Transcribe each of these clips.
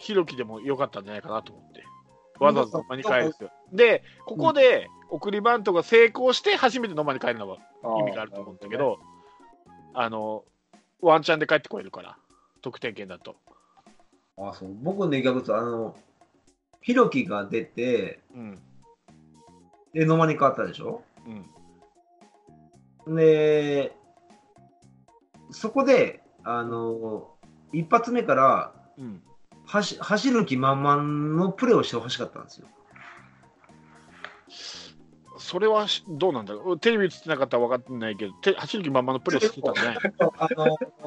ひろきでもよかったんじゃないかなと思って。わざわざ野間に帰るんですよ。で、ここで送りバントが成功して、初めて野間に帰るのは意味があると思うんだけど、あの、ワンチャンで帰ってこれるから、得点圏だと。あそう僕ね、逆にあの、ひろきが出て、うん。で、野間に変わったでしょ？うん。で、そこで、あの、一発目からうん。走走る気満々のプレーをしてほしかったんですよ。それはしどうなんだろう？テレビ映ってなかったら分かってないけど、て走る気満々のプレーしてたね。あ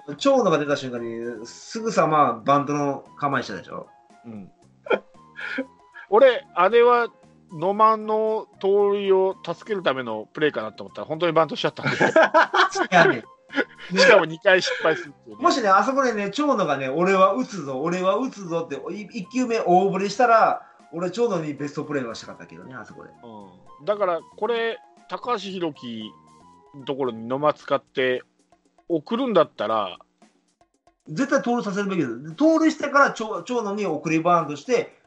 の、長野が出た瞬間に、すぐさまバントの構えしたでしょ？うん。俺、あれは野間の盗塁を助けるためのプレーかなと思ったら、本当にバントしちゃったんで、しかも2回失敗するっていうね、もしね、あそこでね、長野がね、俺は打つぞ、俺は打つぞって、1球目大振りしたら、俺、長野にベストプレーはしたかったけどね、あそこで。うん、だから、これ、高橋宏樹のところに野間使って送るんだったら、絶対盗塁させるべきです。盗塁してから長長野に送りバーンとして、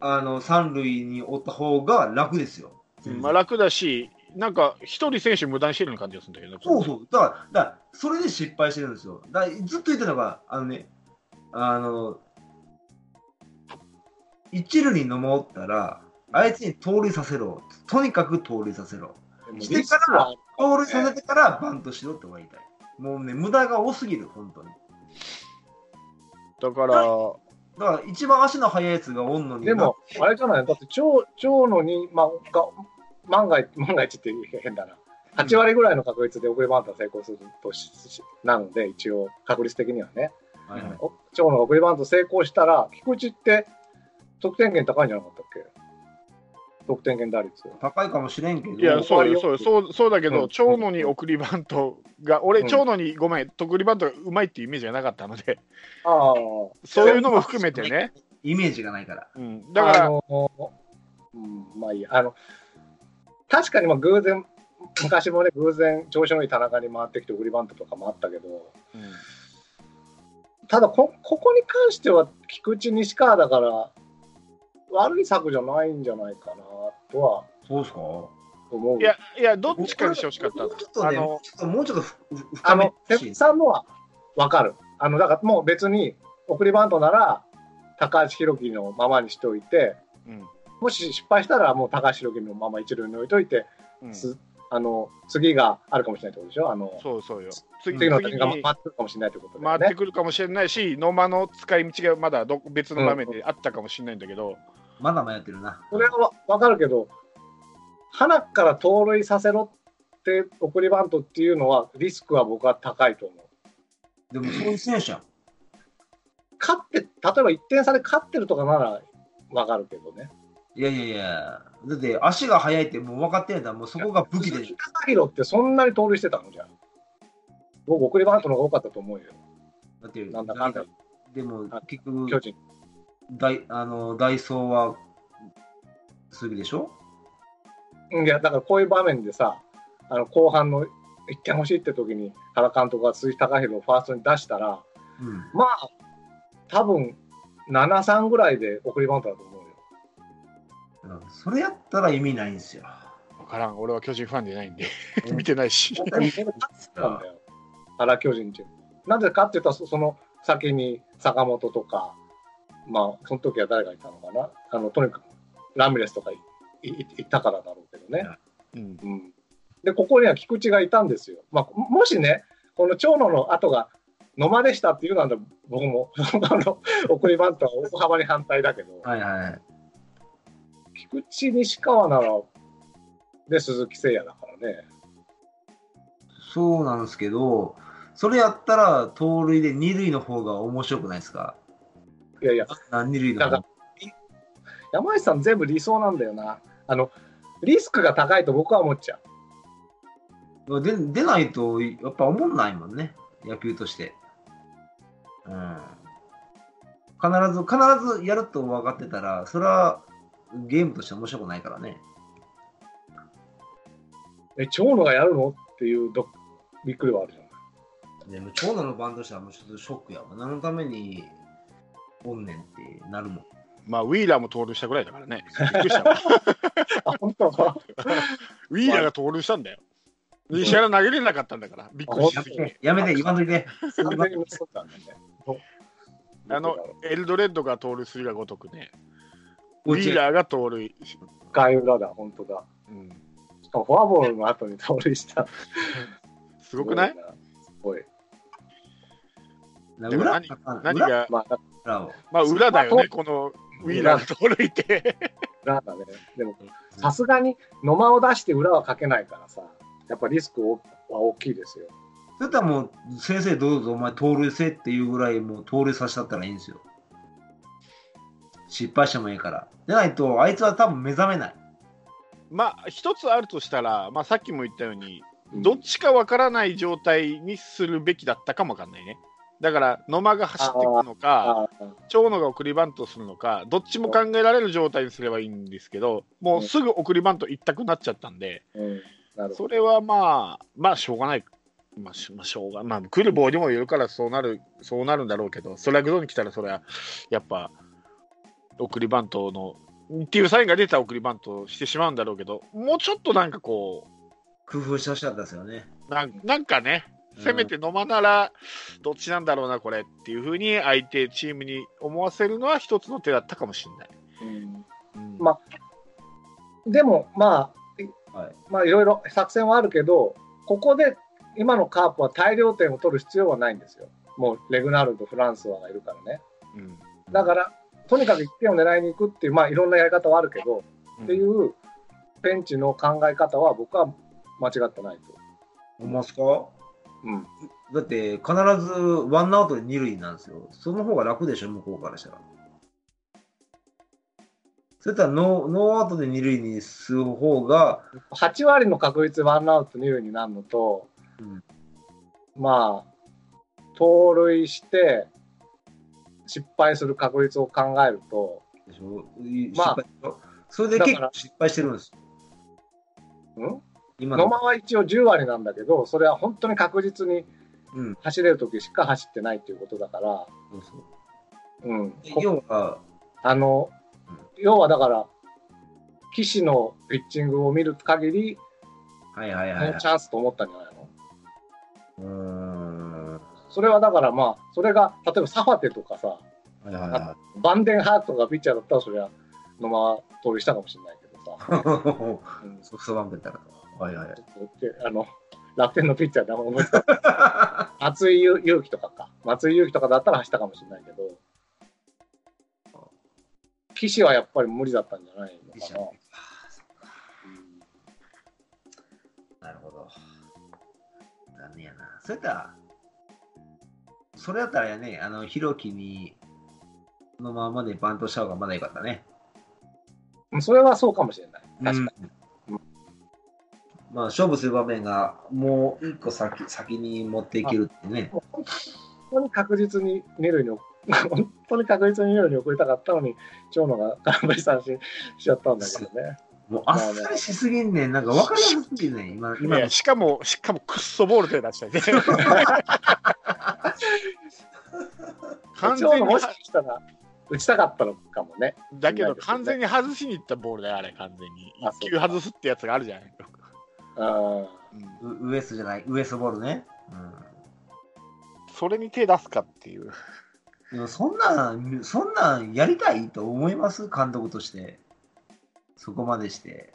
あの三塁に追った方が楽ですよ。まあ、楽だし、なんか一人選手無駄にしてるような感じがするんだけど、そうそう。だから、だからそれで失敗してるんですよ。だずっと言ってたのが、あのね、あの、一塁に守ったら、相手に盗塁させろ。とにかく盗塁させろ。してから盗塁させてからバントしろって言いたい。もうね、無駄が多すぎる、本当に。だから、だから、一番足の速いやつがおんのに。でも、あれじゃない？だって長、長野に、まあ、が万が一、万が一って変だな。8割ぐらいの確率で送りバントが成功するとなので、一応、確率的にはね。はいはいお長野が送りバント成功したら、菊池って得点圏高いんじゃなかったっけ？得点圏打率。高いかもしれんけど、いや、そうよ、そうよ、そうそうだけど、うん長野に送りバントが、俺、うん長野にごめん、送りバントがうまいっていうイメージがなかったので、ああ。そういうのも含めてね、イメージがないから。うん、だから、あのうん、まあいいや。あの、確かにまあ偶然、昔もね、偶然、調子のいい田中に回ってきて送りバントとかもあったけど、うん。ただこ、ここに関しては、菊池、西川だから、悪い策じゃないんじゃないかなとはそうですか？思う。いや、いや、どっちかにしてほしかった？もうちょっとね、あのもうちょっともうちょっとふふあ深めの、てさんのは分かる。あの、だからもう別に、送りバントなら、高橋宏樹のままにしておいて、うんもし失敗したら、もう高橋宏樹のまま一塁に置いといて、うんすあの次があるかもしれないってことでしょ？あのそうそうよ。次次の時が回ってくるかもしれないってことね。回ってくるかもしれないし、野間の使い道がまだど別の場面であったかもしれないんだけど、まだ迷ってるな。それは分かるけど、花から盗塁させろって送りバントっていうのは、リスクは僕は高いと思う。でもそういう選手。勝って、例えば1点差で勝ってるとかなら分かるけどね。いやいやいや、だって足が速いってもう分かってんやったら、もうそこが武器で。鈴木貴弘ってそんなに盗塁してたのじゃん。僕、送りバントの方が多かったと思うよ、だって、なんだかんだでもあ結局巨、人。ダイあのダイソーは鈴木でしょ？いや、だからこういう場面でさ、あの後半の1点欲しいって時に原監督が鈴木貴弘をファーストに出したら、うん。まあ、多分7、3ぐらいで送りバントだと思うよ。それやったら意味ないんですよ。分からん、俺は巨人ファンでないんで、見てないし。原巨人チーム。なぜかって言ったら、そその先に坂本とか、まあ、その時は誰がいたのかな、あのとにかくラミレスとかいいいたからだろうけどね。うんうん、で、ここには菊池がいたんですよ。まあ、もしね、この長野の後が野間でしたっていうのは、僕も あの送りバントは大幅に反対だけど、はいはい。菊池、西川なら、で、鈴木誠也だからね。そうなんですけど、それやったら盗塁で二塁の方が面白くないですか？いやいや、あ二塁の方山内さん全部理想なんだよな。あの、リスクが高いと僕は思っちゃう。で出ないとやっぱ思んないもんね、野球として。うん。必ず、必ずやると分かってたら、それはゲームとして面白くないからね。え、長野がやるのっていうどびっくりはあるじゃない。でも長野のバンドしたらもうちょっとショックやわ。何のためにおんねんってなるもん。まあ、ウィーラーも盗塁したぐらいだからね。びっくりした 本当？ウィーラーが盗塁したんだよ。西原投げれなかったんだから、びっくりしすぎて。やめて、言わんといて。あの、エルドレッドが盗塁するがごとくね、ウうちィーラーが盗塁。外裏だ、本当だ。うん、しかもフォアボールの後に盗塁した。すごくない？すごい。なでも何何裏？が、まあ、まあ、裏だよね、このウィーラーが盗塁って。裏だね。でも、さすがに野間を出して裏はかけないからさ、やっぱリスクは大きいですよ。それとはもう、先生どうぞ、お前盗塁せえっていうぐらい、もう盗塁させたったらいいんですよ。失敗してもいいから。でないと、あいつは多分目覚めない。まあ、一つあるとしたら、まあ、さっきも言ったように、どっちかわからない状態にするべきだったかもわかんないね。だから、野間が走ってくるのか、長野が送りバントするのか、どっちも考えられる状態にすればいいんですけど、もうすぐ送りバント一択になっちゃったんで、うん、それはまあ、まあ、しょうがない。まあ、しまあ、しょうがまあ、来るボールにもよるからそうなる、そうなるんだろうけど、ストライクゾーンに来たら、それは、やっぱ、送りバントの、っていうサインが出た送りバントをしてしまうんだろうけど、もうちょっとなんかこ工夫してほしかったですよね。う、なんなんかね、うんせめて野間なら、どっちなんだろうな、これっていうふうに、相手、チームに思わせるのは一つの手だったかもしれない。ど。うんうんまでも、まあ、はい。まあ、いろいろ作戦はあるけど、ここで今のカープは大量点を取る必要はないんですよ。もうレグナルド、フランスワがいるからね。うんだから、とにかく1点を狙いに行くっていう、まあ、いろんなやり方はあるけど、っていうベンチの考え方は僕は間違ってないと。思いますか？うん、だって、必ずワンアウトで二塁なんですよ。その方が楽でしょ、向こうからしたら。それとはノーノーアウトで二塁にする方が、8割の確率でワンアウト二塁になるのと、うんまあ、盗塁して失敗する確率を考えると、まあそれで結構失敗してるんですよ。ん？今の。野間は一応10割なんだけど、それは本当に確実にうん。走れる時しか走ってないっていうことだから、そうん、要は、あのうん要はだから、岸のピッチングを見る限り、はいはいはい、はいチャンスと思ったんじゃないの？うーん。それはだからまあ、それが例えばサファテとかさ、バンデンハートがピッチャーだったら、それは野間は盗塁したかもしれないけどさ、い。うんソフトバンクやったらと。はいはいはい。あの楽天のピッチャーで思いつかない松井裕樹とかか、松井裕樹とかだったら走ったかもしれないけど、岸はやっぱり無理だったんじゃないのかな。うんなるほど。残念やな。それやったら、それやったらやね、あの、ひろきに、のままでバントした方がまだよかったね。うんそれはそうかもしれない。確かに。うんまあ、勝負する場面がもう一個先先に持っていけるってね。本当に確実に二塁に送、本当に確実に二塁 に送りたかったのに、長野が空振り三振しちゃったんだけどね。もうあっさりしすぎんねん。なんか分かりやすすぎんねん。今今しかも、しかもクッソボール手出したりね。完全にもしかしたら打ちたかったのかもね。だけど完全に外しにいったボールだよ、あれ、完全に。あ一球外すってやつがあるじゃない。うんうんウウエストじゃない、ウエストボールね。うんそれに手出すかっていう。でもそんなん、そんなんやりたいと思います？監督として。そこまでして。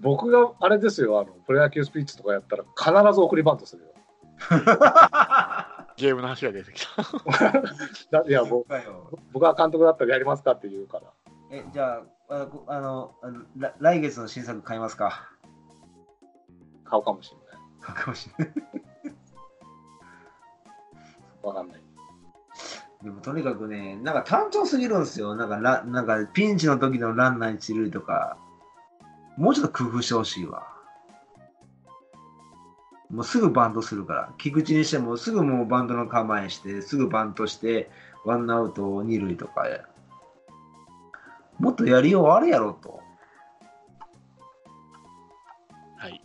僕があれですよ、あのプロ野球スピーチとかやったら必ず送りバントするよ。ゲームの話が出てきた。だいや僕僕が監督だったらやりますかって言うから。え、じゃあ、あの、あのら来月の新作買いますか？買うかもしれない。買うかもしれない。わかんない。でもとにかくね、なんか単調すぎるんですよ。なんかラ、なんかピンチの時のランナー一塁とか、もうちょっと工夫してほしいわ。もうすぐバントするから。菊池にしてもすぐもうバントの構えして、すぐバントして、ワンアウト二塁とか。もっとやりようあるやろと。はい。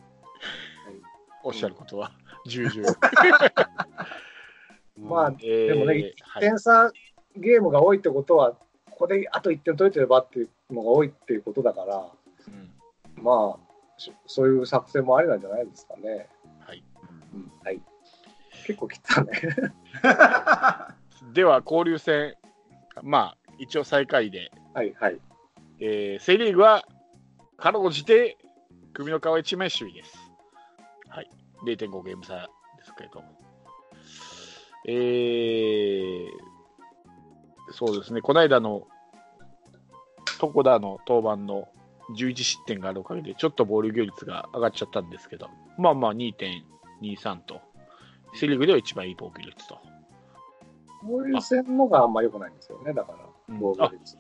おっしゃることは、重々。まあえーでもね、1はい点差ゲームが多いってことは、ここであと1点取れてればっていうのが多いっていうことだから、うんまあ、しそういう作戦もありなんじゃないですかね。結構来たね。では、交流戦、まあ、一応最下位で、はいはい。えーセ・リーグはかろうじて首の皮一枚首位です。はい、0.5ゲーム差ですけれども。えーそうですね、この間の床田の登板の11失点があるおかげで、ちょっとボール率が上がっちゃったんですけど、まあまあ2.23と、セ・リーグでは一番いい防御率と。こういう戦のがあんま良くないんですよね、だから、うん防御率。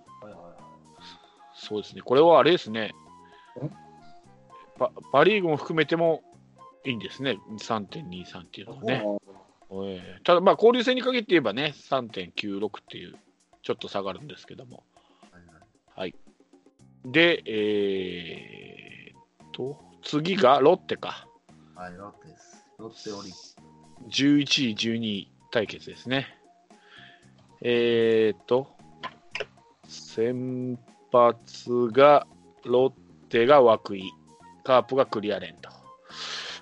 そうですね、これはあれですねん、パパ・リーグも含めてもいいんですね、3.23っていうのはね。えーただ、まあ、交流戦に限って言えばね、3.96っていう、ちょっと下がるんですけども。はい。で、えーっと、次がロッテか。はい、ロッテです。ロッテオリック11位、12位対決ですね。えーっと、先発がロッテが涌井、カープがクリアレンと。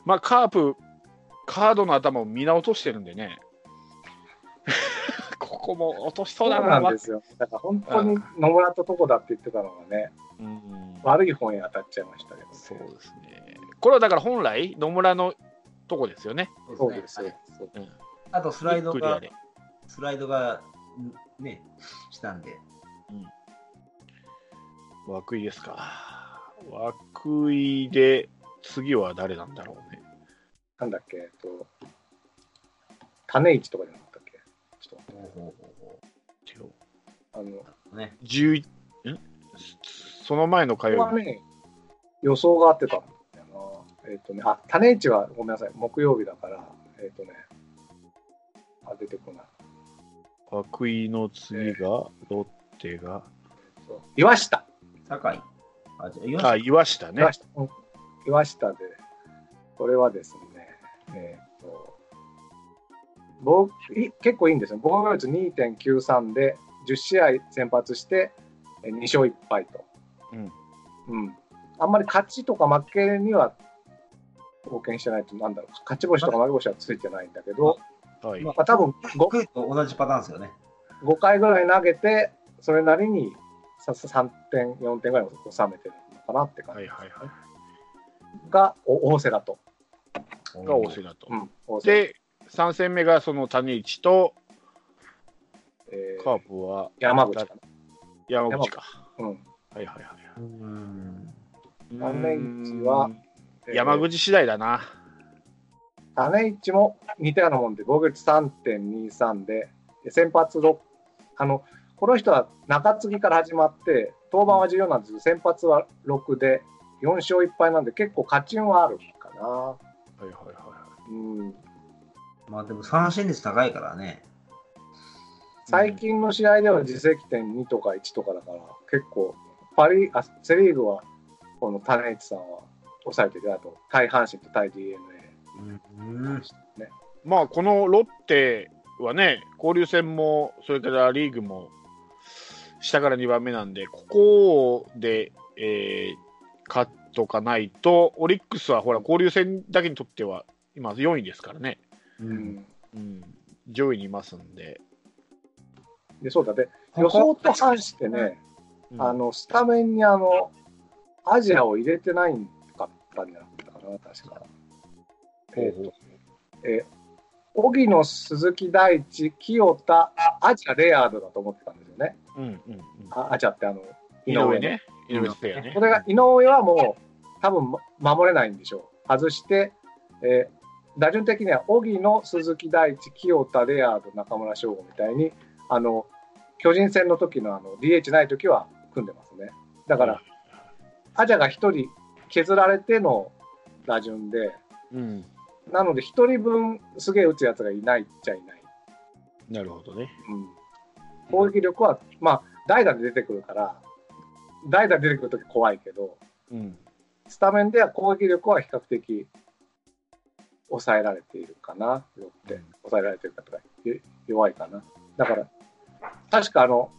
まあ、カープ、カードの頭を見直としてるんでね、ここも落としそそううだな、なんですよ。だから本当に野村とこだって言ってたのがね、うん悪い方に当たっちゃいましたけど、ね。そうですね。これはだから本来、野村のとこですよね。そうですよはい。そううん、あとスライドがスライドが、んね、したんで。涌井ですか。涌井で、次は誰なんだろうね。なんだっけ、えっと、種市とかじゃなかったっけ？ちょっとあの、う。ね。11ん？その前の火これ曜日。はね、予想が合ってた。えっ、とね、あ、種市はごめんなさい、木曜日だから、えっ、とね、あ、出てこない。涌井の次が、ロッテが、そう岩下。酒井。あ、じゃあ、岩あ、岩下ね岩。下,、うん、岩下で、これはですね、えっ、と、僕い結構いいんですよ。防御率2.93で10試合先発してえ2勝1敗と。うん。うん。あんまり勝ちとか負けには貢献してないと、なんだろう、勝ち星とか負け星はついてないんだけど、はい。まあ、多分 5, クイと同じパターンですよね。5回ぐらい投げて、それなりにさ3点、4点ぐらい収めてるのかなって感じはいはいはい。が、お大瀬だと。が大瀬だとう。ん、で、3戦目がその谷市と、えーカープは山口か山口か。な。うん。はいはいはい。うん。種市は山口次第だな。種市も似たようなもんで、防御率3.23で、で先発6、あの、この人は中継ぎから始まって、登板は重要なんですけど、先発は6で、4勝1敗なんで、結構勝ち運はあるかな。はいはいはい。うん、まあでも三振率高いからね。最近の試合では自責点2とか1とかだから、結構、パリあセ・リーグは、この種市さんは抑えてるあと、対阪神と対 d n うん。a ね。まあ、このロッテはね、交流戦も、それからリーグも、下から2番目なんで、ここで、えー、勝っとかないと、オリックスはほら、交流戦だけにとっては、今4位ですからね、う。うんん、うん、上位にいますんで、でそうだで、予想と反してね、うんあのスタメンにあのアジアを入れてないんかったんじゃなかったかな、確か。えっ、と、えー荻野、鈴木大地、清田、アジア、レアードだと思ってたんですよね。うんうんうん、あアジアってあの、井上。ね、井上スペアねこ。れが井上はもう多分ま守れないんでしょう。外して、えー打順的には荻野、鈴木大地、清田、レアード、中村翔吾みたいに、あの、巨人戦の時のあの DH ない時は組んでますね。だから、アジャが1人削られての打順で、うん、なので1人分すげえ打つやつがいないっちゃいない。なるほどね。うん、攻撃力は、まあ、代打で出てくるから、代打で出てくるとき怖いけど、うん、スタメンでは攻撃力は比較的抑えられているかな、ロッテ。抑えられてるかとか、よ弱いかな。だから、確かあの、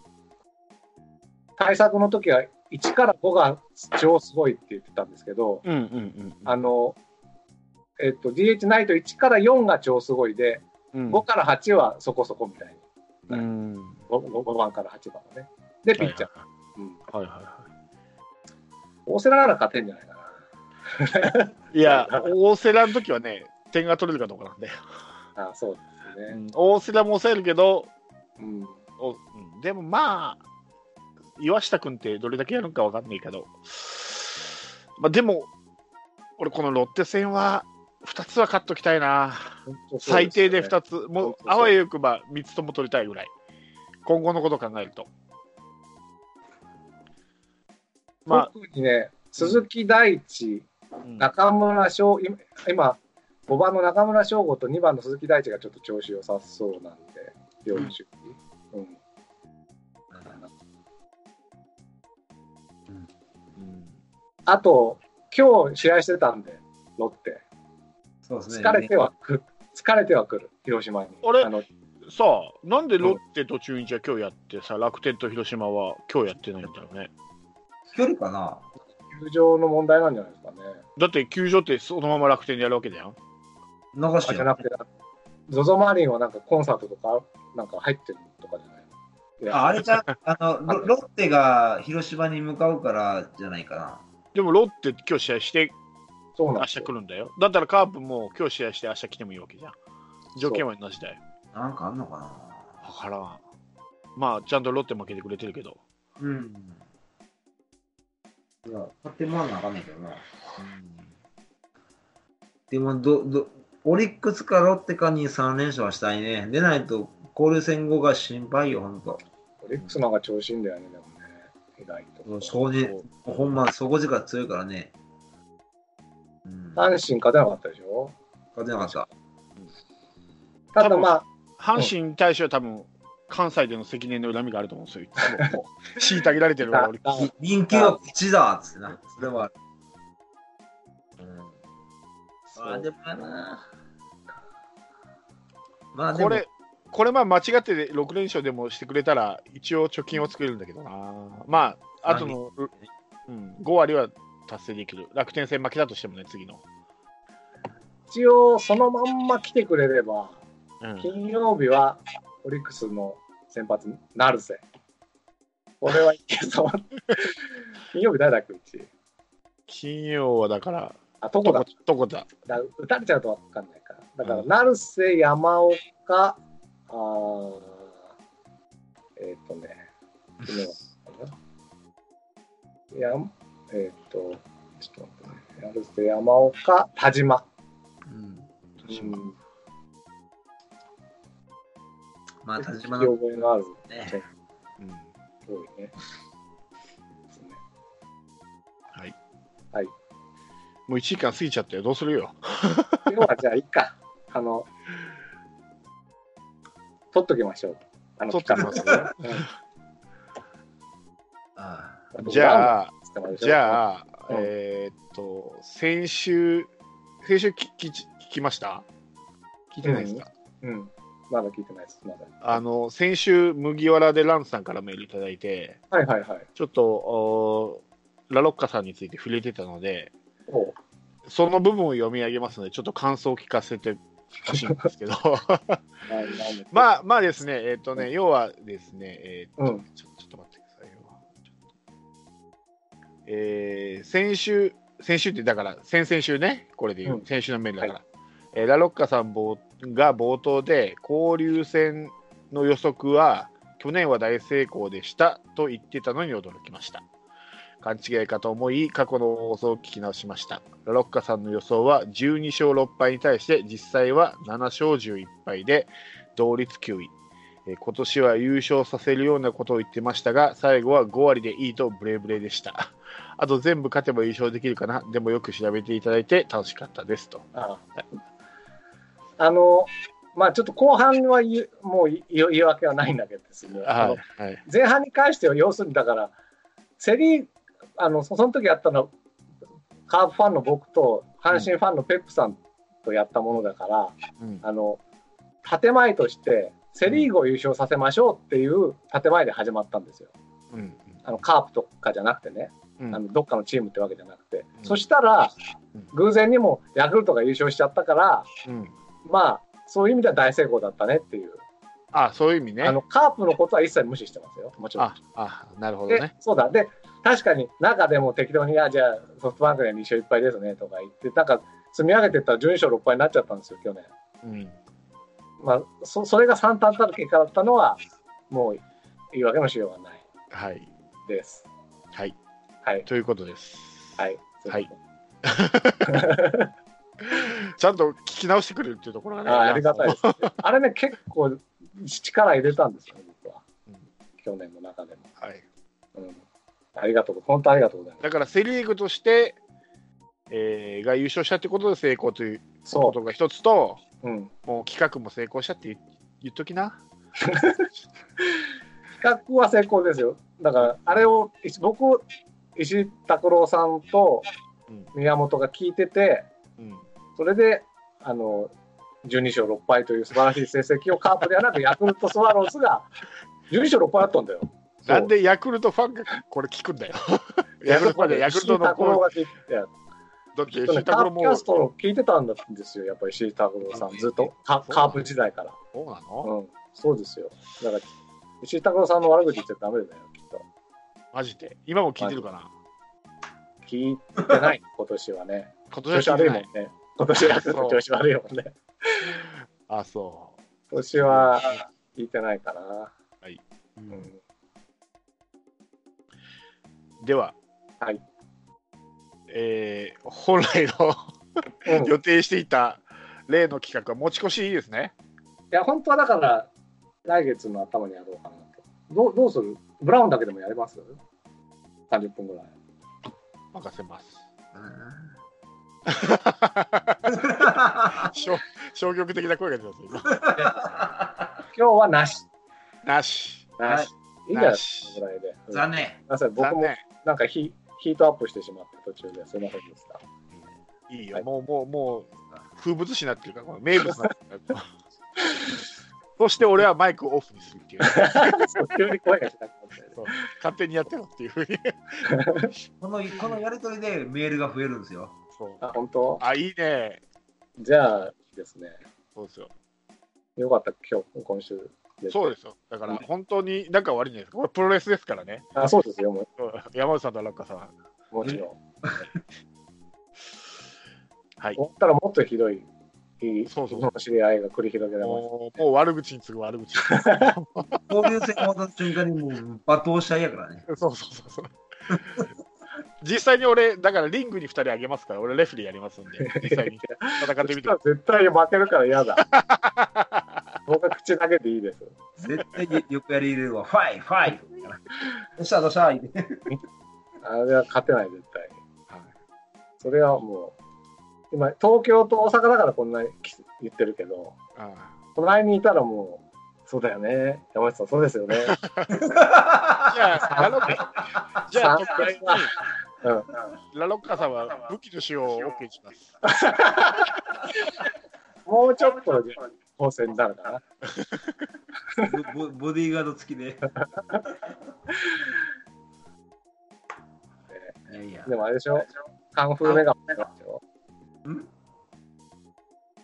対策の時は1から5が超すごいって言ってたんですけど、うんうんうん。あの、えっと、DH ナイト1から4が超すごいで、うん5から8はそこそこみたいに。うん。5, 5番から8番はね。で、ピッチャー。うん。はいはいは大瀬良なら勝てんじゃないかな。い。いや、大瀬良の時はね、点が取れるかどうかなんだよ。ああそうですね。うん大瀬良も抑えるけど、うん。おうんでもまあ、岩下君ってどれだけやるのかわかんないけど、まあ、でも、俺、このロッテ戦は2つは勝っときたいな、本当そう最低でよね2つ、もうあわよくば3つとも取りたいぐらい、今後のことを考えると。ま特にね、鈴木大地、あ、うん。中村翔、今、今5番の中村翔吾と2番の鈴木大地がちょっと調子良さそうなんで、両守備。うん。うんあと、今日試合してたんで、ロッテ。そうですね。疲れてはく、疲れてはくる、広島に。あれ？のさあ、なんでロッテと中日は今日やってさ、楽天と広島は今日やってないんだろうね。距離かな？球場の問題なんじゃないですかね。だって球場ってそのまま楽天でやるわけじゃん。流しあじゃなくて、ZOZO マリンはなんかコンサートとか、なんか入ってるとかじゃない？ああれじゃ、あのロ、ロッテが広島に向かうからじゃないかな。でもロッテ今日試合して明日そうなんですよ来るんだよ。だったらカープも今日試合して明日来てもいいわけじゃん。条件は同じだよ。なんかあんのかなわからん。まあ、ちゃんとロッテ負けてくれてるけど。うん。いや、買ってもらわなあかんねんけどな。でもど、ど、オリックスかロッテかに3連勝はしたいね。でないと、交流戦後が心配よ、ほんと。オリックスの方が調子いいんだよね、でもね。意外と。正直、ほんま、底力強いからね。うん。阪神勝てなかったでしょ？勝てなかった。ただまあ、阪神に対しては多分、関西での責任の恨みがあると思うんですよ。いつもこう虐げられてるわ、オリックス。臨球は口だっつってな。それは。うん。まあでもな。まあでも、これ、これまあ間違って6連勝でもしてくれたら、一応貯金を作れるんだけどな。まあ、あとの、うん、5割は達成できる。楽天戦負けたとしてもね、次の。一応そのまんま来てくれれば、うん、金曜日はオリックスの先発、成瀬。俺はいけそう。金曜日誰だっけ、うち。金曜はだから、あ、どこだどこだ。だ打たれちゃうとわかんないから。だから、うん成瀬、山岡、あーえっ、とね、昨日はやえっ、と、ちょっと待ってね。山岡、田島。うん。うん、まあ、田島の覚えのあるね。うん多いね。ですねはい。はい。もう1時間過ぎちゃったよ。どうするよ。今日はじゃあいいか。あの、取っときましょう。あの取っときますねじゃあ、あじゃあ、うんえーっと、先週、先週聞き聞きました？聞いてないですか、うん。まだ聞いてないです。まだ。あの、先週、麦わらでランさんからメールいただいて、はいはいはい。ちょっと、おラロッカさんについて触れてたので、その部分を読み上げますので、ちょっと感想を聞かせてほしいんですけど、まあ、まあですね、えーっとね、要はですね、えーっとうん。ちょちょっと待ってくださいよ。えー先週、先週ってだから、先々週ね、これで言う、うん。先週のメールだから、えーラロッカさん冒が冒頭で、交流戦の予測は、去年は大成功でしたと言ってたのに驚きました。勘違いかと思い、過去の放送を聞き直しました。ラロッカさんの予想は12勝6敗に対して、実際は7勝11敗で、同率9位。えー今年は優勝させるようなことを言ってましたが、最後は5割でいいとブレブレでした。あと全部勝てば優勝できるかな？でもよく調べていただいて楽しかったですと。ああの、まあちょっと後半はもう言い訳はないんだけどですね。はい。はい。前半に関しては要するにだから、セリーあのそその時やったのは、カープファンの僕と阪神ファンのペップさんとやったものだから、うん。あの建前としてセ・リーグを優勝させましょうっていう建前で始まったんですよ。うん。あのカープとかじゃなくてね、うん。あのどっかのチームってわけじゃなくて、うん。そしたらうん。偶然にもヤクルトが優勝しちゃったから、うん。まあそういう意味では大成功だったねっていう、あそういう意味ね。あのカープのことは一切無視してますよ、もちろん。ああなるほどでね。そうだ。で確かに中でも適当に「あじゃあソフトバンクには2勝1敗ですね」とか言ってなんか積み上げてったら12勝6敗になっちゃったんですよ去年。うんまあ、そそれが3単たる結果だったのはもう言い訳のしようがないはいです。はいはいということですはい。はい ちゃんと聞き直してくれるっていうところがねあありがたいです、ね。あれね、結構力入れたんですよ、僕は。うん去年の中でも。はいうん。ありがとう、本当ありがとうございます。だからセ・リーグとして、えーが優勝したってことで成功というこそとが一つと、う。うん。もう企画も成功したって言言っときな。企画は成功ですよ。だから、あれを、い僕、石井拓郎さんとうん宮本が聞いてて、うん、それで、あの、12勝6敗という素晴らしい成績をカープではなく、ヤクルトスワローズが12勝6敗だったんだよ。なんでヤクルトファンがこれ聞くんだよ。ヤクルトファンでヤクルトのこのが聞いてだってもキャストを聞いてたんですよ、やっぱり石井拓郎さん、ずっとカカープ時代から。そうなの、うん、そうですよ。だから、石井拓郎さんの悪口言っちゃダメだよ、きっと。マジで？今も聞いてるかな？聞いてない、今年はね。今年は。悪いもんね。今年は調子悪いもんね。あ、そ今年は聞いてないかな。う。うん、では、はい。えー本来の予定していた例の企画は持ち越しいいですね。や、本当はだから、来月の頭にやろうかなと。どうどうする？ブラウンだけでもやります ?30 分ぐらい。任せます。うん 消消極的な声が出てます今。今日はなし。なし。なし。いいんじゃない？ですか、このぐらいで。うん残念。僕も残念。なんかヒヒートアップしてしまって途中ですいませんでした。いいよ、はいもう、もう、もう、風物詩になってるから、こ の名物になってるから。そして俺はマイクをオフにするっていう、急に声がしなくなっ勝手にやってろっていうふうに。このこのやりとりでメールが増えるんですよ。そうあ、本当？あ、いいね。じゃあ、ですね。そうですよ。よかった、今日、今週で。そうですよ。だから、本当に仲悪いんじゃないですか。これプロレスですからね。あ、そうですよ、もうん山内さんとラッカさん。うもちろん。はい。思ったらもっとひどい、いいそうそうの知り合いが繰り広げられまもう、もう悪口に次ぐ悪口。交流戦を渡す瞬間にもう罵倒しちゃいやからね。そうそうそうそう。実際に俺、だからリングに2人あげますから、俺レフェリーやりますんで、実際に戦ってみてした。ら絶対負けるから嫌だ。僕は口だけでいいです。絶対よくやり入れるわ。ファイファイどうしたどうした？あれは勝てない、絶対に。それはもう、今、東京と大阪だからこんなに言ってるけど、あ隣にいたらもう、そうだよね。山内さん、そうですよね。あじゃあ、ラロッカ、じゃあ、さ特別にうん。ラロッカさんは武器の使用を OK にします。もうちょっとで構成になるかな。ボボボディーガード付きで。いやいや。でもあれでしょ？カンフーメガホンでしょ？ん？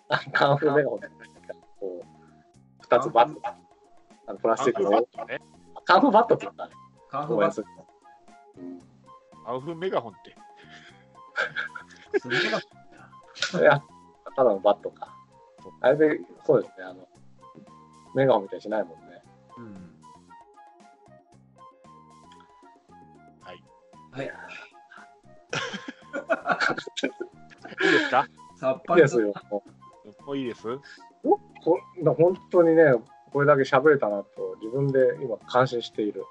あカンフーメガホンこう、二つバット。あのプラスチックの。ね。カンフーバットって言ったね。カンフーバットうんアウフメガホンって。すげえな。いや、ただのバットか。あれで、そうですね、あの、メガホンみたいにしないもんね。うんはい。はい。いいですか？さっぱりいいですよ。ももういいですうほん本当にね、これだけ喋れたなと、自分で今感心している。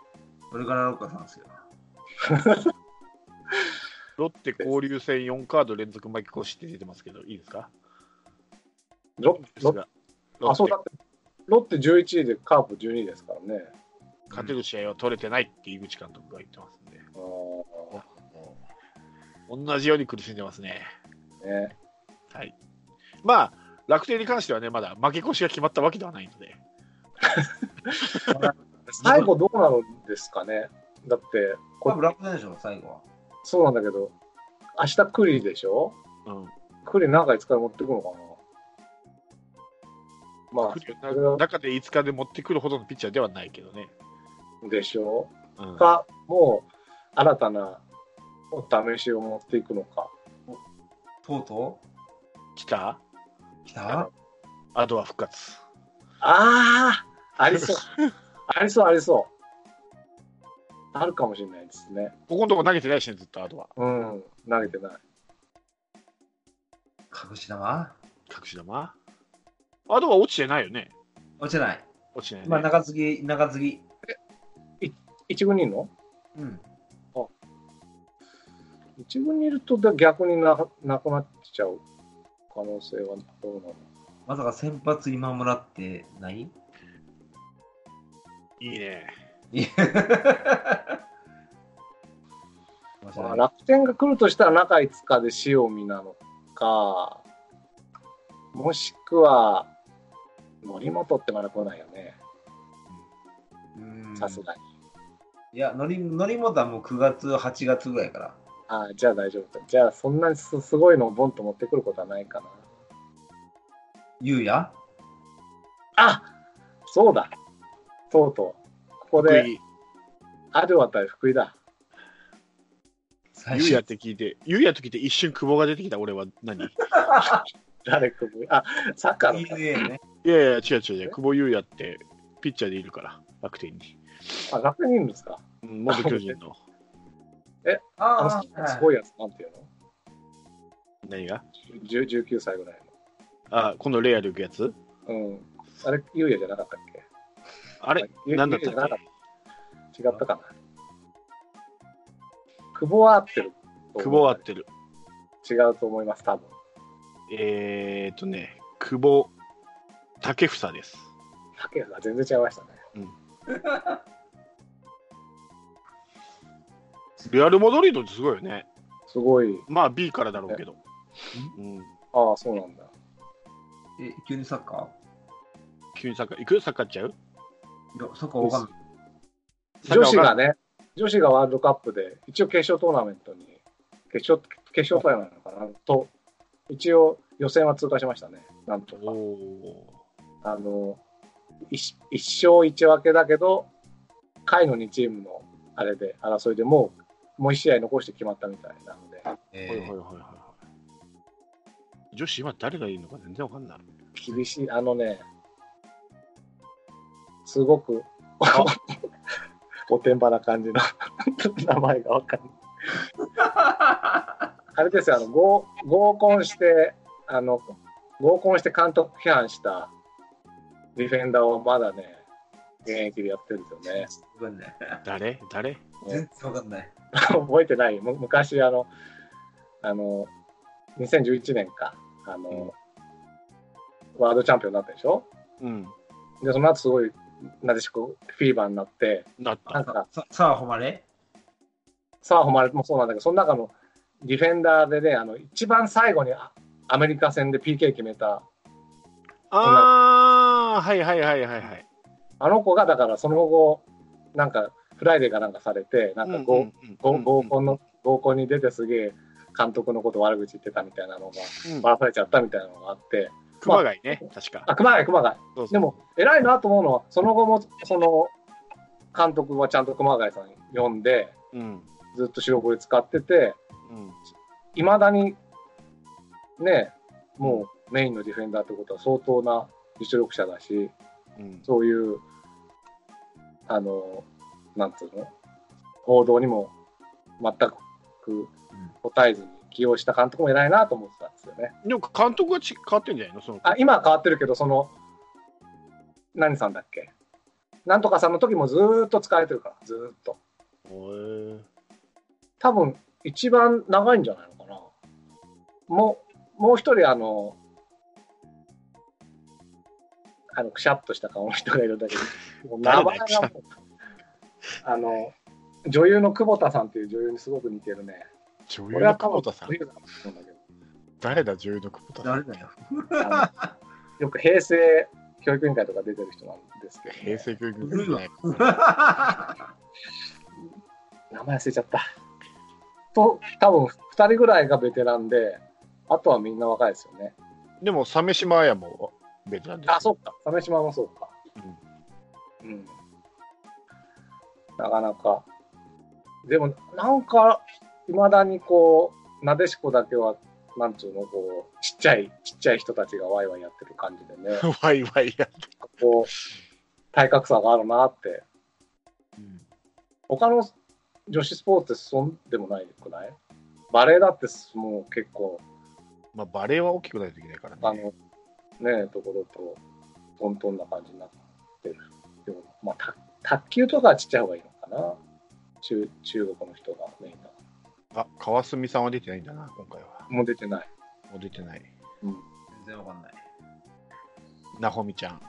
これからロッカさんですよ。ロッテ交流戦4カード連続負け越しって出てますけど、いいですか？ロロロあ、そうだって、ロッテ11位でカープ12位ですからね。勝てる試合は取れてないって井口監督が言ってますんで、あ同じように苦しんでますね。ーね、はい。まあ、楽天に関してはね、まだ負け越しが決まったわけではないので、最後どうなるんですかねだって、ここれ楽でしょ、最後は。そうなんだけど、明日クリでしょ？うん。クリ中5日で持ってくのかな？まあ、中で5日で持ってくるほどのピッチャーではないけどね。でしょ？うん、か、もう新たなお試しを持っていくのか。とうと来た？う来た？アドは復活。ああありそう。ありそう、ありそう。あるかもしれないですね。ここのとこ投げてないしね、ずっとアドは。うん、投げてない。隠し玉隠し玉アドは落ちてないよね。落ちてない。落ちてない、ね。まあ、中継ぎ、中継ぎ。一軍にいるの？うん。一軍にいると逆にななくなっちゃう可能性はどうなの？まさか先発今村ってない？いいね。まあ、楽天が来るとしたら中5日で塩見なのか、もしくは、森本ってまだ来ないよね、うんさすがに。いや、のり、のりももう9月、8月ぐらいから。ああ、じゃあ大丈夫だ。じゃあそんなにすすごいのをボンと持ってくることはないかな。ゆうや？あそうだ。とうとう。ここで、福井、アドワ対福井だ。最ゆうやって聞いて、ゆうやと聞いて一瞬久保が出てきた俺は何？誰かも、あ、サッカーの。ね。いやいや、違う違う違う。久保ゆうやってピッチャーでいるから、楽天に。あ、楽天にいるんですか？うん元巨人の。あの、ああ、すごいやつ、なんていうの？何が？10 ?19 歳ぐらいあ、今度レアル行くやつ？の。うん。あれ、ゆうやじゃなかったっけ？あれゆ何だったっけ？違ったかな？久保は合ってる。久保は合ってる。違うと思います、多分。えーっとね、久保建英です。竹内が全然違いましたね。レアル・モドリードってすごいよね。すごい。まあ B からだろうけど。うん、ああ、そうなんだ。え、急にサッカ急にサッカー、行く？サッカーっちゃう？ーいや、サッカーわかんない。女子がね、女子がワールドカップで、一応決勝トーナメントに、決勝、決勝トーナメントかな？と、一応予選は通過しましたね。なんとか。おおあの、一一勝一分けだけど、下位の2チームのあれで、争いでもう、もう1試合残して決まったみたいなので、はいはいはいはいはい。女子今誰がいるのか全然わかんない。厳しい、あのね、すごく、おてんばな感じの名前がわかんない。あれですよ、あの合合コンして、あの合コンして監督批判したディフェンダーをまだね、現役でやってるんですよね。わかんない。誰？誰？全然わかんない。覚えてないむ昔あのあの2011年かあの、ワールドチャンピオンになったでしょ？うん。でその後すごいなでしこフィーバーになってなった。なんかささあ、誉れ？さあ誉れもそうなんだけどその中のディフェンダーでねあの一番最後にあアメリカ戦で PK 決めたああ、はいはいはいはいはい。あの子がだからその後なんかフライデーかなんかされてなんか合,、コンの合コンに出てすげえ監督のこと悪口言ってたみたいなのがうんばらされちゃったみたいなのがあって熊谷ね、確か。あ熊谷熊谷でも、偉いなと思うのは、その後も、その、監督はちゃんと熊谷さん呼んで、うん。ずっと白黒使ってて、うん。いまだに、ね、もうメインのディフェンダーってことは相当な実力者だし、うん。そういう、あの、なんつうの、報道にも全く答えずに起用した監督も偉いなと思ってたんですよね。でも監督がち変わってんじゃないの？そのあ、今は変わってるけど、その、何さんだっけ？なんとかさんの時もずーっと使われてるから、ずーっと。多分、一番長いんじゃないのかな。もう、もう一人、あの、あの、くしゃっとした顔の人がいるんだけど、もう名前がもう、あの、女優の久保田さんっていう女優にすごく似てるね。女優の久保田さん？誰だ、女優の久保田さん？誰だよ。よく平成教育委員会とか出てる人なんですけど、平成教育古いわね。名前忘れちゃった。と、多分2人ぐらいがベテランで、あとはみんな若いですよね。でも、鮫島彩もベテランです。あ、そうか。鮫島もそうか。うん。なかなか。でも、なんか、いまだにこう、なでしこだけは、なんつうの、こう、ちっちゃい、ちっちゃい人たちがワイワイやってる感じでね、ワイワイやって。こう、体格差があるなって。うん他の女子スポーツってそんでもないくない？バレーだってもう結構、まあ、バレーは大きくないといけないからあね。の、ねところと、トントンな感じになってる。でも、まあ、た卓球とかはちっちゃい方がいいのかな。中中国の人がメインだ。あ、川澄さんは出てないんだな、今回は。もう出てない。もう出てない。うん。全然わかんない。なほみちゃん。は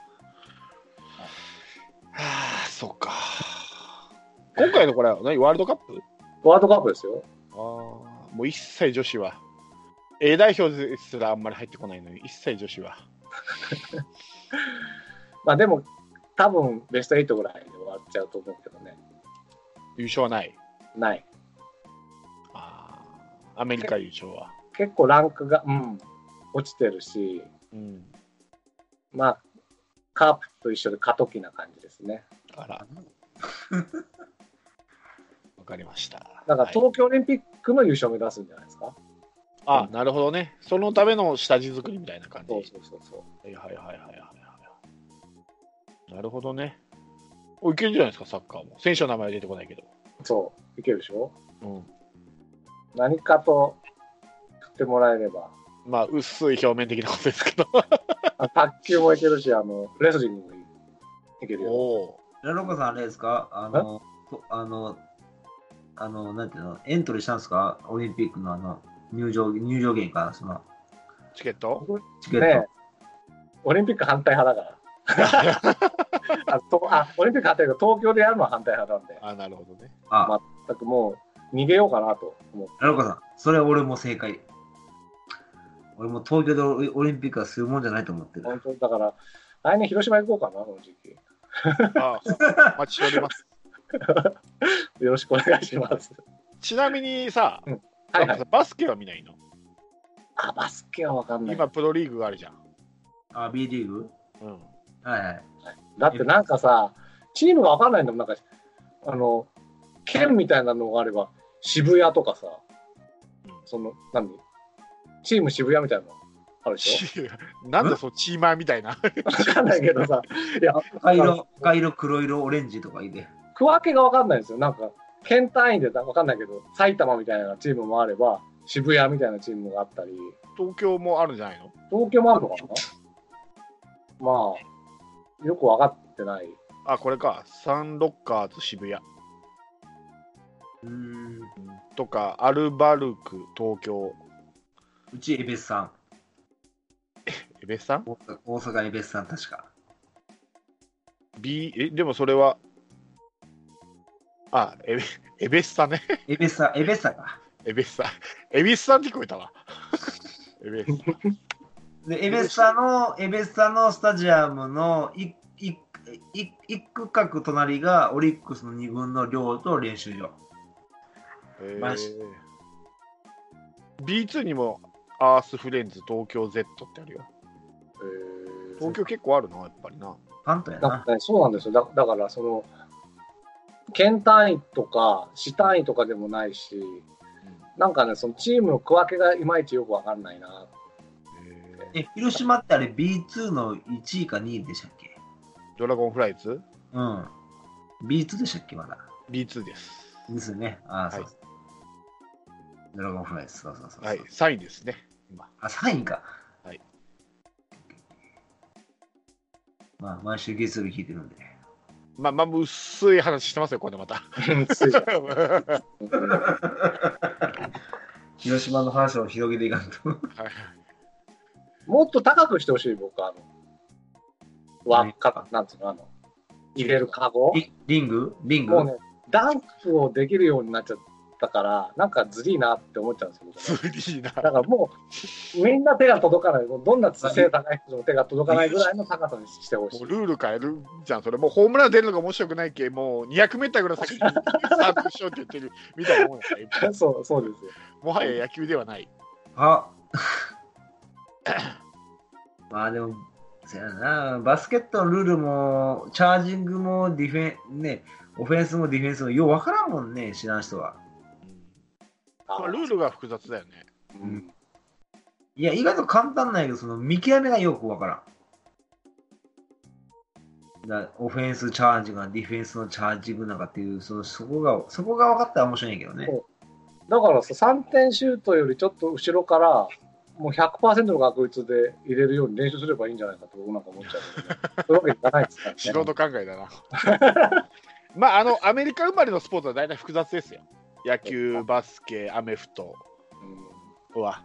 あ、そうか。今回のこれは何？ワールドカップ？ワールドカップですよ。ああ、もう一切女子は。A 代表ですらあんまり入ってこないのに、一切女子は。まあでも、多分ベスト8ぐらいで終わっちゃうと思うけどね。優勝はない？ない。ああ、アメリカ優勝は。結構ランクが、うん、落ちてるし、うん。まあ、カープと一緒で過渡期な感じですね。あら。わかりました。だからはい東京オリンピックの優勝を目指すんじゃないですか？あ、なるほどね。そのための下地作りみたいな感じ。そうそうそうそう。はいはいはいはいはいはい。なるほどね。おいけるんじゃないですか、サッカーも。選手の名前は出てこないけど。そう、いけるでしょ？うん。何かと振ってもらえれば。まあ、薄い表面的なことですけど。あ卓球もいけるし、あの、レスリングもいいけるよ。おおラロカさん、あれですか？あの、とあの、あの、なんていうの、エントリーしたんですか？オリンピックのあの、入場、入場券か、その、ー、チケット？チケット。ねえオリンピック反対派だから。あとあオリンピック反対だけど、東京でやるのは反対派なんで、あ、なるほどね。あ、ま全くもう逃げようかなと思って。ラロカさん、それ俺も正解。俺も東京でオリンピックはするもんじゃないと思ってる。本当だから、来年広島行こうかな、この時期。あお待ちしております。よろしくお願いします。ちなみにさ、はいはい。バスケは見ないの？あ、バスケはわかんない。今、プロリーグがあるじゃん。あ、B リーグ？うん。はいはい。だってなんかさ、チームがわかんないんだもん、なんか、あの、県みたいなのがあれば、渋谷とかさ、うんその、何？チーム渋谷みたいなの？あるでしチ なんだそのチーマーみたいな。ょわかんないけどさ、いや、赤色、赤色、黒色、オレンジとかいいで。区分けがわかんないんですよ。なんか、県単位でわかんないけど、埼玉みたいなチームもあれば、渋谷みたいなチームがあったり、東京もあるんじゃないの？東京もあるのかな？まあ、よくわかってない。あ、これか。サンロッカーズ渋谷うーん。とか、アルバルク東京。うち、エベスさん。エベスさん？大阪大阪エベスさん、確か。?B、え、でもそれは、あ、エベエベスさんね。エベスさん、エベスさんか。エベスさん。エビスさんって聞こえたわ。エベスさん。で、エベスさんの、エベスさんのスタジアムのいいい一区画隣がオリックスの2軍の寮と練習場。えマジー、B2 にもアースフレンズ東京 Z ってあるよ。えー東京結構あるな、やっぱりな。パントやな。そうなんですよ。だだから、その、県単位とか、市単位とかでもないし、なんかね、そのチームの区分けがいまいちよくわかんないな。え広島ってあれ B2 の1位か2位でしたっけ？ドラゴンフライズうん。B2 でしたっけまだ？?B2 です。ですよね。ああ、はいそう。ドラゴンフライズ、そうそうそうそう。はい、3位ですね。今。あ、3位か。はい。まあ、毎週月曜日聞いてるんで。まあ、まあ、薄い話してますよ、これまた。広島の話を広げていかんと。はいもっと高くしてほしい、僕は。あの、輪っか、なんつうの、あの、入れるカゴリリング？リング？もうね、ダンクをできるようになっちゃっったから、なんかずりーなって思っちゃうんですよ。ずりーな。だからもう、みんな手が届かない、もうどんな背高い人でも手が届かないぐらいの高さにしてほしいもう。ルール変えるじゃん、それ。もうホームラン出るのが面白くないけ、もう200メーターぐらい先にスタートしようって言ってるみたいなもんやからそう、そうですよ。もはや野球ではない。あ まあでも、そやな、バスケットのルールも、チャージングもディフェン、ね、オフェンスもディフェンスもようわからんもんね、知らん人は。まあ、ルールが複雑だよね。うんいや、意外と簡単なんやけど、その見極めがよくわからん。だオフェンスチャージがディフェンスのチャージングなんかっていう、そのそこが、そこが分かったら面白いんやけどね。だからさ、3点シュートよりちょっと後ろから、もう100%の確率で入れるように練習すればいいんじゃないかと僕なんか思っちゃうけどね、そういうわけにいかないですからね。素人考えだな。まあ、あの、アメリカ生まれのスポーツは大体複雑ですよ。野球、バスケ、アメフトうんは。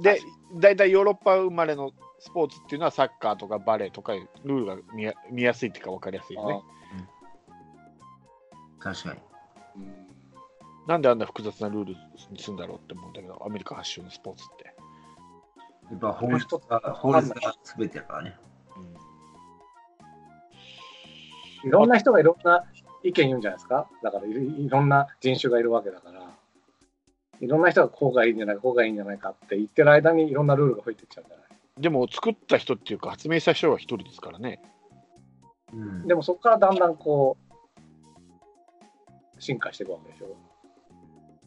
で、大体ヨーロッパ生まれのスポーツっていうのはサッカーとかバレーとかルールが見や見やすいっていうか分かりやすいよね。確かに。うんなんであんな複雑なルールにするんだろうって思うんだけど、アメリカ発祥のスポーツって。やっぱ法律が、法律が全てやからね。いろんな人がいろんな意見言うんじゃないですか？だからいろんな人種がいるわけだから、いろんな人がこうがいいんじゃないか、こうがいいんじゃないかって言ってる間にいろんなルールが増えていっちゃうんじゃない？でも作った人っていうか発明した人は一人ですからね。うん。でもそこからだんだんこう、進化していくわけでしょ？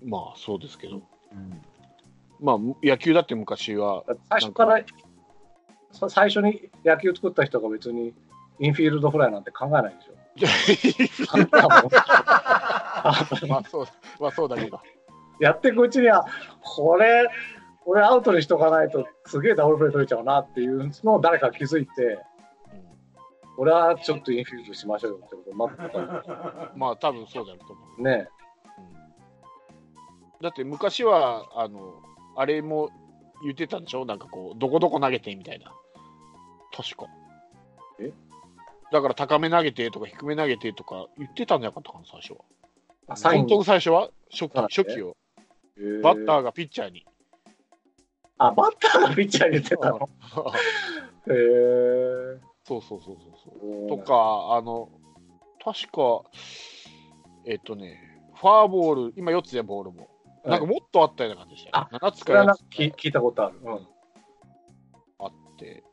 まあそうですけど。うんまあ野球だって昔は最初から、さ最初に野球作った人が別にインフィールドフライなんて考えないでしょ？まあそうまあそうだけど。やっていくうちには、これ、俺アウトにしとかないとすげえダブルプレー取れちゃうなっていうのを誰か気づいて、俺はちょっとインフィールドしましょうよってことになってたんまあ多分そうだと思う。ね。だって昔はあのあれも言ってたんでしょ？なんかこうどこどこ投げてみたいな確かえ？だから高め投げてとか低め投げてとか言ってたんじゃなかったかな最初は。あサイン本当の最初は？初期初期をバッターがピッチャーに。あ、バッターがピッチャーに言ってたの？へえ。そうそうそうそうそう。とかあの確かえっとねファーボール今4つでボールも。なんかもっとあったような感じでしたよ、ね、7つか8それはなんかつ聞聞いたことある。うん。あって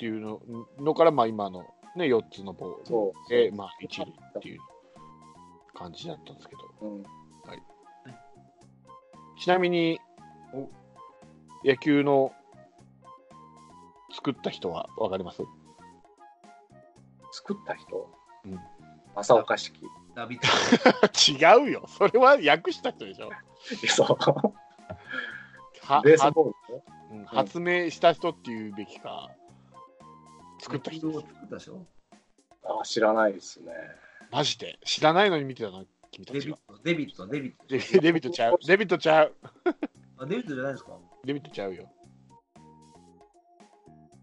っていうののから、まあ、今の、ね、4つのボールそう。で、まあ、一塁っていう感じだったんですけど、うん。ちなみに、野球の作った人は分かります？作った人？うん正岡式。ダビッ違うよ、それは訳した人でしょ。そう。はベースはボールでしょうん発明した人っていうべきか、作った人を作ったでしょ？あ、知らないですね。マジで？知らないのに見てたの、君たちは。デビット、デビット、デビット。デビデビットちゃう、デビットちゃう、あ、デビットじゃないですか？デビットちゃうよ。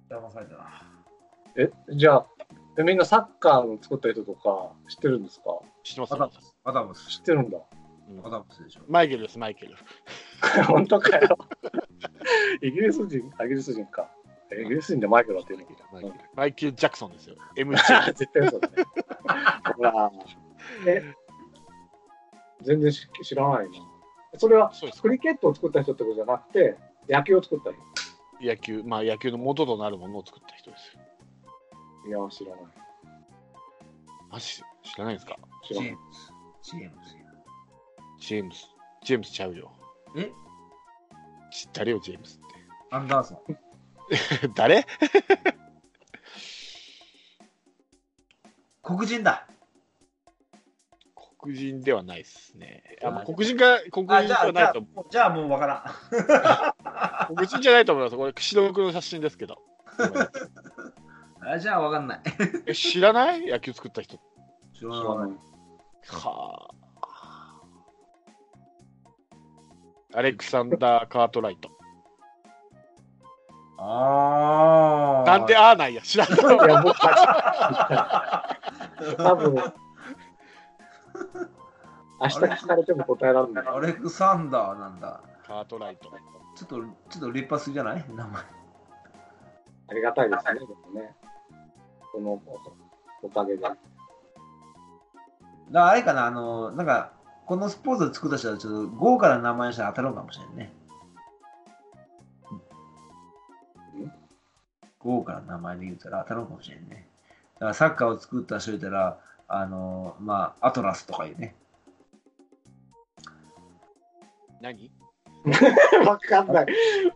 騙されたな。え、じゃあ、えみんなサッカーの作った人とか知ってるんですか？知ってますアダムス。アダムス。知ってるんだ。うんアダムスでしょ。マイケルです、マイケル。本当かよ。イギリス人、あイギリス人か。えイギリス人でマイケルだって言うの？マイケルマイケル・ジャクソンですよ。MJ。絶対そうだね。ほら。え、全然し知らないな。それはクリケットを作った人ってことじゃなくて、野球を作った人？野球、まあ野球の元となるものを作った人ですよ。いや、知らない。マジ知らないですか？知らない。ジェームス。ジェームスや。ジェームス。ジェームスちゃうよ。え？知ったれよ、ジェームスっアンダーソン。て。誰？黒人だ。黒人ではないですね。あまあ黒人が黒人じゃないと、もうじゃあもうわからん。黒人じゃないと思います。これ、白黒の写真ですけど。あじゃあわかんない。え知らない？野球作った人。知ら知らない。はあ。アレクサンダー・カートライト。ああ。なんでああないや、知らん。いや、僕、多分明日聞かれても答えられない。アレクサンダーなんだ。カートライト。ちょっと、ちょっと立派すぎじゃない？名前。ありがたいですね、でもね。このおかげで。だからあれかな、あの、なんか、このスポーツを作った人はちょっと豪華な名前にしたら当たるかもしれんね。豪華な名前で言うたら当たるかもしれんね。だからサッカーを作った人いたら、あの、まあ、アトラスとかいうね。何？わかんない。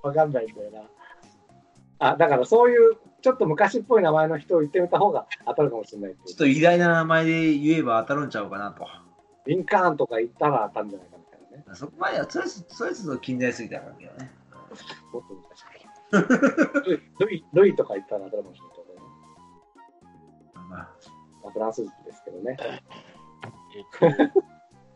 わかんないんだよな。あ、だからそういう、ちょっと昔っぽい名前の人を言ってみた方が当たるかもしれないちょっと偉大な名前で言えば当たるんちゃうかなと。リンカーンとか言ったら当たるんじゃないかみたいなね。そこまでは、それそれちょっと近代すぎたからね。もっと昔ルイル イとか言ったら当たるかもしれないけどね。まあ、まあ、フランスですけどね。えっ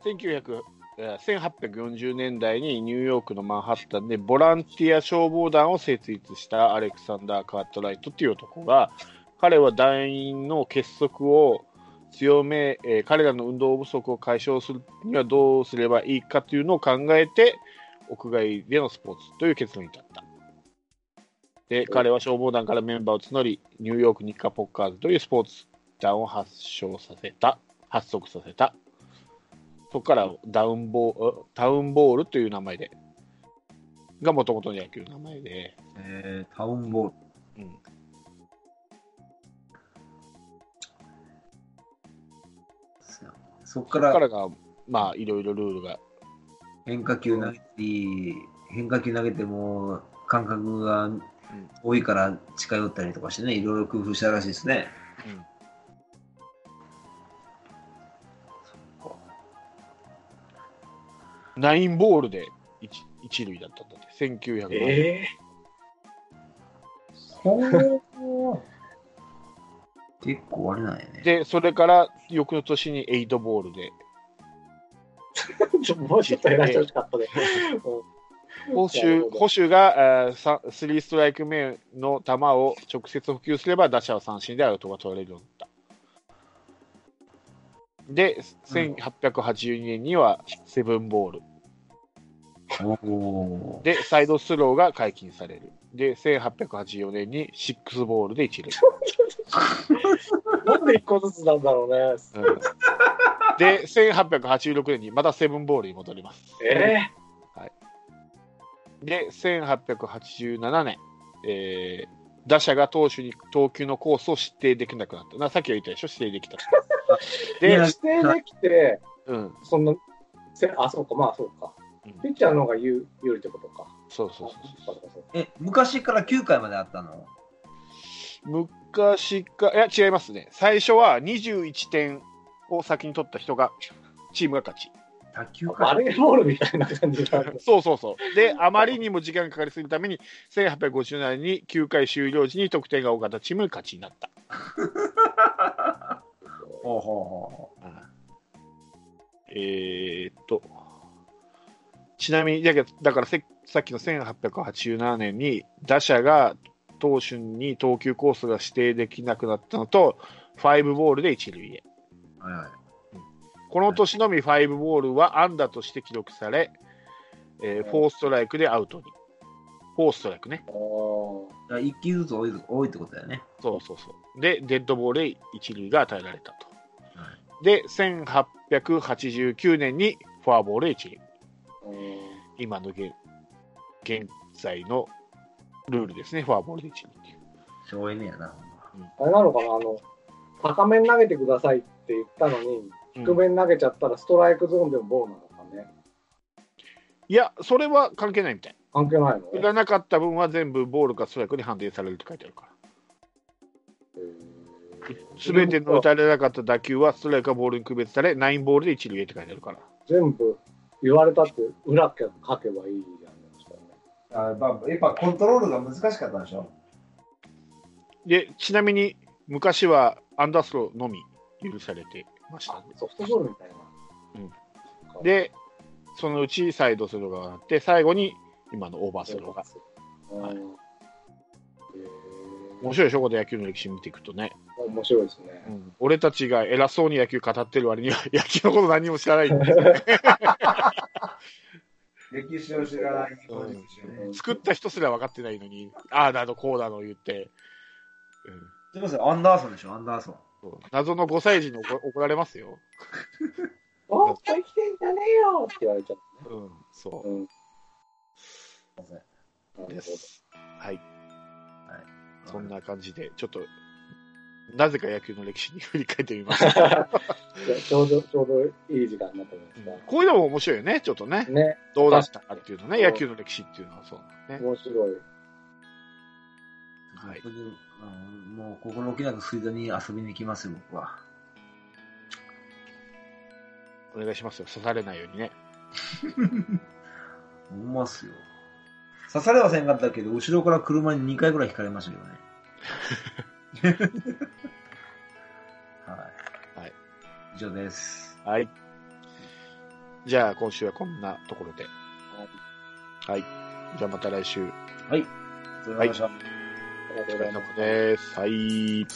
と、1900えー1840年代にニューヨークのマンハッタンでボランティア消防団を設立したアレクサンダー・カートライトという男が彼は団員の結束を強め、えー彼らの運動不足を解消するにはどうすればいいかというのを考えて屋外でのスポーツという結論に至った。で彼は消防団からメンバーを募りニューヨーク日課ポッカーズというスポーツ団を発祥させた発足させた。そこからダウンボータウンボールという名前で、がもともとの野球の名前で、えー、タウンボール。うん、そこから。そこからが、まあ、いろいろルールが、変化球投げて変化球投げても感覚が多いから近寄ったりとかしてね、いろいろ工夫したらしいですね。うん。ナインボールで一一塁だったんだって、1900年、え 結構あれなんやね。で、それから翌の年にエイトボールで、ー、ちょもうちょっと減らしてほしかったね。捕手なるほど捕手がスリーストライク目の球を直接補給すれば打者は三振でアウトが取られるようになった。で、1882年にはセブンボール。で、サイドスローが解禁される。で、1884年にシックスボールで一塁。なんで一個ずつなんだろうね。うんで、1886年にまたセブンボールに戻ります。えで、1887年、えー打者が投手に投球のコースを指定できなくなった。なさっきは言ったでしょ、指定できた。いで指定できて、うん、その、せあ、そうか、まあそうかうん。ピッチャーの方が有有利ってことか。そうそうそうそうかそうかえ、昔から9回まであったの？昔か、いや、違いますね。最初は21点を先に取った人が、チームが勝ち。卓球バか。レーボールみたいな感じ。そうそうそう。で、あまりにも時間がかかりすぎるために、1850年に9回終了時に得点が多かったチームが勝ちになった。ほうほうほえーっと、ちなみに、だけどだからせさっきの1887年に打者が投手に投球コースが指定できなくなったのと、ファイブボールで一塁へ。う。はいはい。この年のみファイブボールは安打として記録され、えーフォーストライクでアウトに。フォーストライクね。おだから1球ずつ多い多いってことだよね。そうそうそう。で、デッドボールで一塁が与えられたと。はで、1889年にフォアボールで一塁。今の現現在のルールですね、フォアボールで一塁っていう。省エネやな。あれなのかな？あの、高めに投げてくださいって言ったのに、低めに投げちゃったらストライクゾーンでもボールなのかね。いや、それは関係ないみたい。関係ないの？振らなかった分は全部ボールかストライクに判定されると書いてあるから。すべての打たれなかった打球はストライクかボールに区別され、ナインボールで一塁へって書いてあるから。全部言われたって裏かけばいいじゃないですかね。あやっぱやっぱコントロールが難しかったんでしょで、ちなみに昔はアンダースローのみ許されてましたあ。ソフトボールみたいな。うんで、そのうちサイドスローがあって、最後に今のオーバースローが。面白いでしょ、この野球の歴史見ていくとね。面白いですね。うん俺たちが偉そうに野球語ってる割には、野球のこと何も知らないんですよね。歴史を知らない日本人ですよね。作った人すら分かってないのに、ああだのこうだの言って、うんすみません、アンダーソンでしょ、アンダーソン。謎の5歳児に怒怒られますよ。おっ生きてんじゃねえよって言われちゃう。うん、そうん。すみません。です。はい。はい。そんな感じで、ちょっと、なぜか野球の歴史に振り返ってみました。ちょうど、ちょうどいい時間になったと思いますこういうのも面白いよね、ちょっとね。ね、どうだったかっていうのね、野球の歴史っていうのはそうなんね。面白い。はいうんもう心置きなく水道に遊びに行きますよ、僕は。お願いしますよ、刺されないようにね。思いますよ。刺されはせんかったけど、後ろから車に2回ぐらい引かれましたけどね。はい。はい。以上です。はい。じゃあ、今週はこんなところで。はい。じゃあまた来週。はい。ありがとうございました。ありがとうございます。です。はい。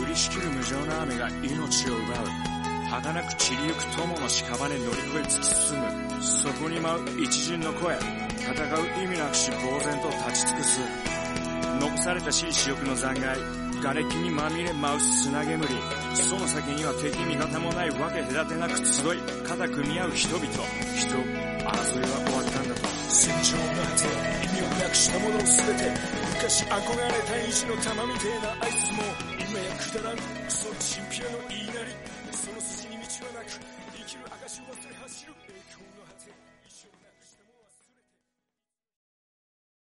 降りしきる無情な雨が命を奪う儚く散りゆく友の屍乗り越え突き進むそこに舞う一陣の声戦う意味なくし呆然と立ち尽くす残されたしい死翼の残骸瓦礫にまみれ舞う砂煙その先には敵味方もないわけ隔てなく集い肩組み合う人々人争いは終わったんだと戦場の果て意味をなくしたもの全て昔憧れた意地の玉みてえなあいつも今やくだらん。クソチンピラの言いなりその筋に道はなく生きる証を忘れ走る。